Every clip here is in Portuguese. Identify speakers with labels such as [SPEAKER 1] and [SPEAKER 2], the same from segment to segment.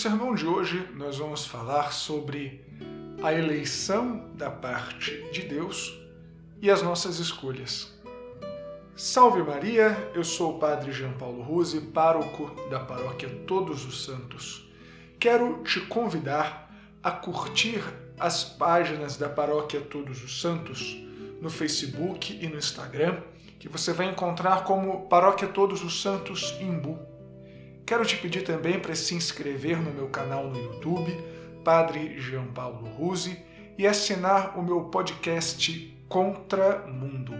[SPEAKER 1] sermão de hoje, nós vamos falar sobre a eleição da parte de Deus e as nossas escolhas. Salve Maria, eu sou o Padre Jean Paulo Ruse, pároco da paróquia Todos os Santos. Quero te convidar a curtir as páginas da paróquia Todos os Santos no Facebook e no Instagram, que você vai encontrar como Paróquia Todos os Santos Imbu. Quero te pedir também para se inscrever no meu canal no YouTube, Padre Jean Paulo Ruse, e assinar o meu podcast Contra Mundo.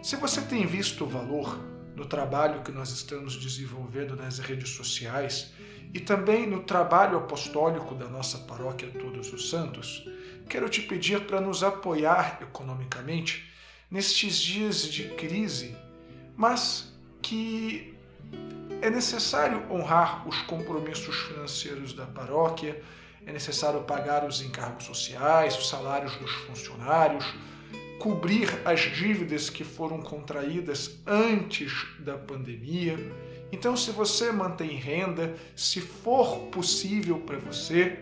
[SPEAKER 1] Se você tem visto o valor no trabalho que nós estamos desenvolvendo nas redes sociais e também no trabalho apostólico da nossa paróquia Todos os Santos, quero te pedir para nos apoiar economicamente nestes dias de crise, mas que é necessário honrar os compromissos financeiros da paróquia, é necessário pagar os encargos sociais, os salários dos funcionários, cobrir as dívidas que foram contraídas antes da pandemia. Então, se você mantém renda, se for possível para você,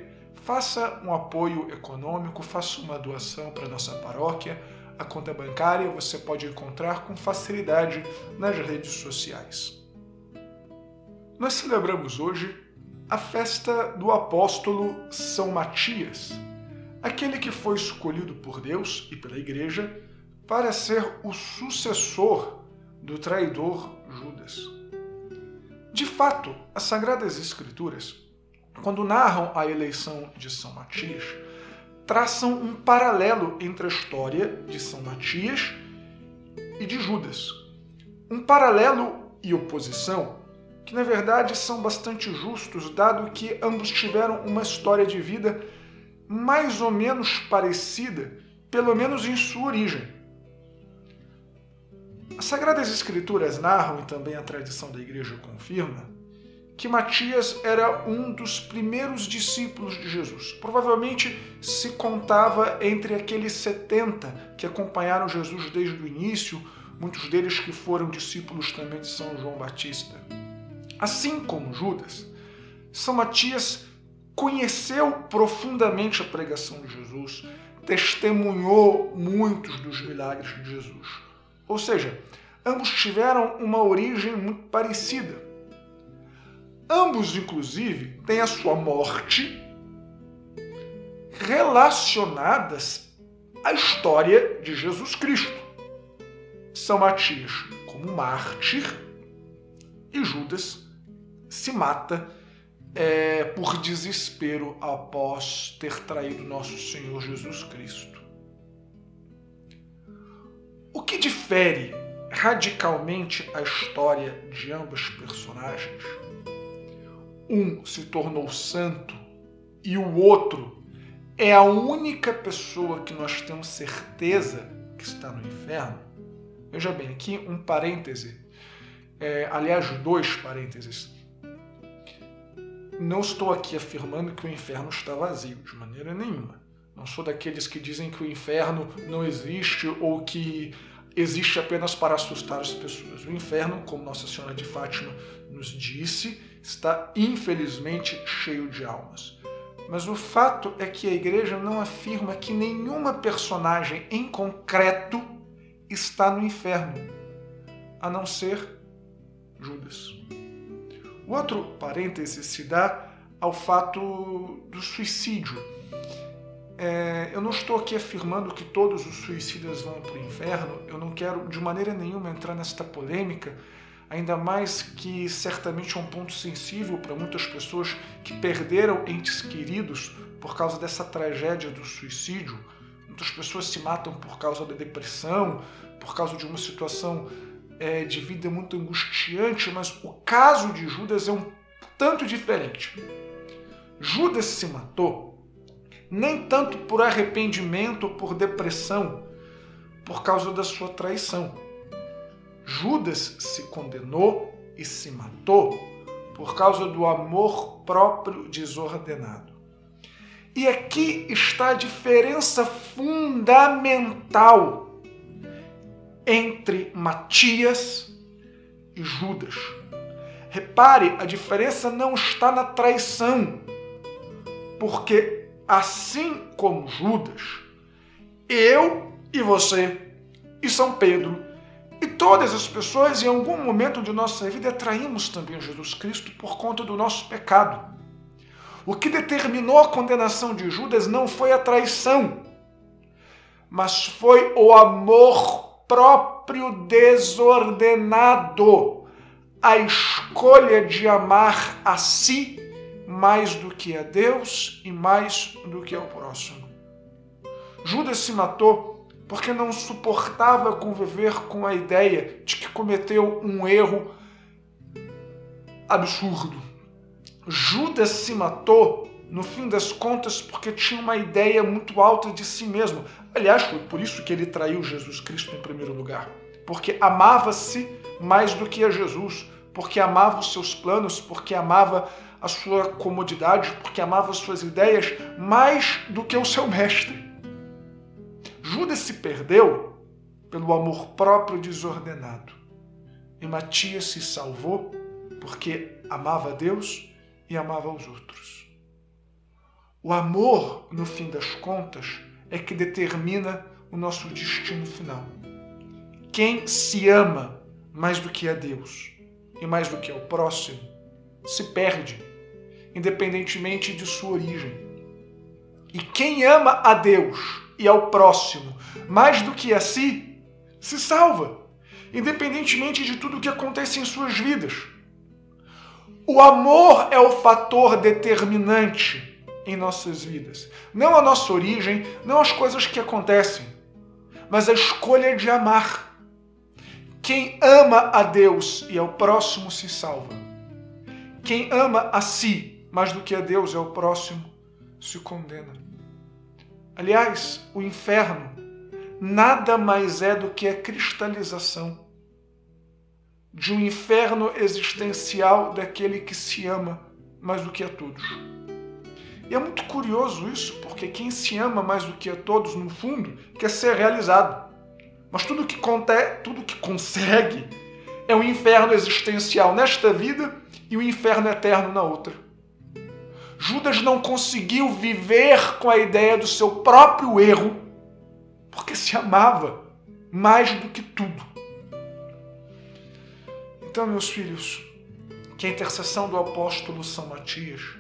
[SPEAKER 1] faça um apoio econômico, faça uma doação para nossa paróquia. A conta bancária você pode encontrar com facilidade nas redes sociais. Nós celebramos hoje a festa do apóstolo São Matias, aquele que foi escolhido por Deus e pela Igreja para ser o sucessor do traidor Judas. De fato, as Sagradas Escrituras, quando narram a eleição de São Matias, traçam um paralelo entre a história de São Matias e de Judas. Um paralelo e oposição que na verdade são bastante justos, dado que ambos tiveram uma história de vida mais ou menos parecida, pelo menos em sua origem. As Sagradas Escrituras narram, e também a tradição da Igreja confirma, que Matias era um dos primeiros discípulos de Jesus. Provavelmente se contava entre aqueles 70 que acompanharam Jesus desde o início, muitos deles que foram discípulos também de São João Batista. Assim como Judas, São Matias conheceu profundamente a pregação de Jesus, testemunhou muitos dos milagres de Jesus. Ou seja, ambos tiveram uma origem muito parecida. Ambos, inclusive, têm a sua morte relacionadas à história de Jesus Cristo. São Matias como mártir e Judas se mata é, por desespero após ter traído nosso Senhor Jesus Cristo. O que difere radicalmente a história de ambos personagens? Um se tornou santo e o outro é a única pessoa que nós temos certeza que está no inferno. Veja bem, aqui um parêntese, é, aliás, dois parênteses não estou aqui afirmando que o inferno está vazio, de maneira nenhuma. Não sou daqueles que dizem que o inferno não existe ou que existe apenas para assustar as pessoas. O inferno, como Nossa Senhora de Fátima nos disse, está infelizmente cheio de almas. Mas o fato é que a igreja não afirma que nenhuma personagem em concreto está no inferno, a não ser Judas. Outro parêntese se dá ao fato do suicídio. É, eu não estou aqui afirmando que todos os suicidas vão para o inferno, eu não quero de maneira nenhuma entrar nesta polêmica, ainda mais que certamente é um ponto sensível para muitas pessoas que perderam entes queridos por causa dessa tragédia do suicídio. Muitas pessoas se matam por causa da depressão, por causa de uma situação é, de vida muito angustiante, mas o caso de Judas é um tanto diferente. Judas se matou nem tanto por arrependimento ou por depressão, por causa da sua traição. Judas se condenou e se matou por causa do amor próprio desordenado. E aqui está a diferença fundamental entre Matias e Judas. Repare, a diferença não está na traição, porque assim como Judas, eu e você e São Pedro e todas as pessoas em algum momento de nossa vida traímos também Jesus Cristo por conta do nosso pecado. O que determinou a condenação de Judas não foi a traição, mas foi o amor próprio desordenado, a escolha de amar a si mais do que a Deus e mais do que ao próximo. Judas se matou porque não suportava conviver com a ideia de que cometeu um erro absurdo. Judas se matou, no fim das contas, porque tinha uma ideia muito alta de si mesmo. Aliás, foi por isso que ele traiu Jesus Cristo em primeiro lugar. Porque amava-se mais do que a Jesus, porque amava os seus planos, porque amava a sua comodidade, porque amava as suas ideias mais do que o seu mestre. Judas se perdeu pelo amor próprio desordenado. E Matias se salvou porque amava Deus e amava os outros. O amor, no fim das contas, é que determina o nosso destino final. Quem se ama mais do que a Deus e mais do que ao próximo se perde, independentemente de sua origem. E quem ama a Deus e ao próximo mais do que a si, se salva, independentemente de tudo o que acontece em suas vidas. O amor é o fator determinante em nossas vidas. Não a nossa origem, não as coisas que acontecem, mas a escolha de amar. Quem ama a Deus e ao próximo se salva. Quem ama a si mais do que a Deus e ao próximo se condena. Aliás, o inferno nada mais é do que a cristalização de um inferno existencial daquele que se ama mais do que a todos. E é muito curioso isso, porque quem se ama mais do que a todos, no fundo, quer ser realizado. Mas tudo que, conte, tudo que consegue é um inferno existencial nesta vida e o um inferno eterno na outra. Judas não conseguiu viver com a ideia do seu próprio erro, porque se amava mais do que tudo. Então, meus filhos, que a intercessão do apóstolo São Matias,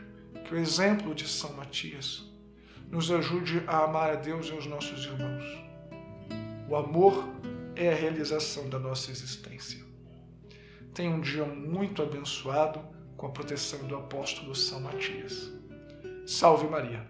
[SPEAKER 1] que o exemplo de São Matias, nos ajude a amar a Deus e os nossos irmãos. O amor é a realização da nossa existência. Tenha um dia muito abençoado com a proteção do apóstolo São Matias. Salve Maria!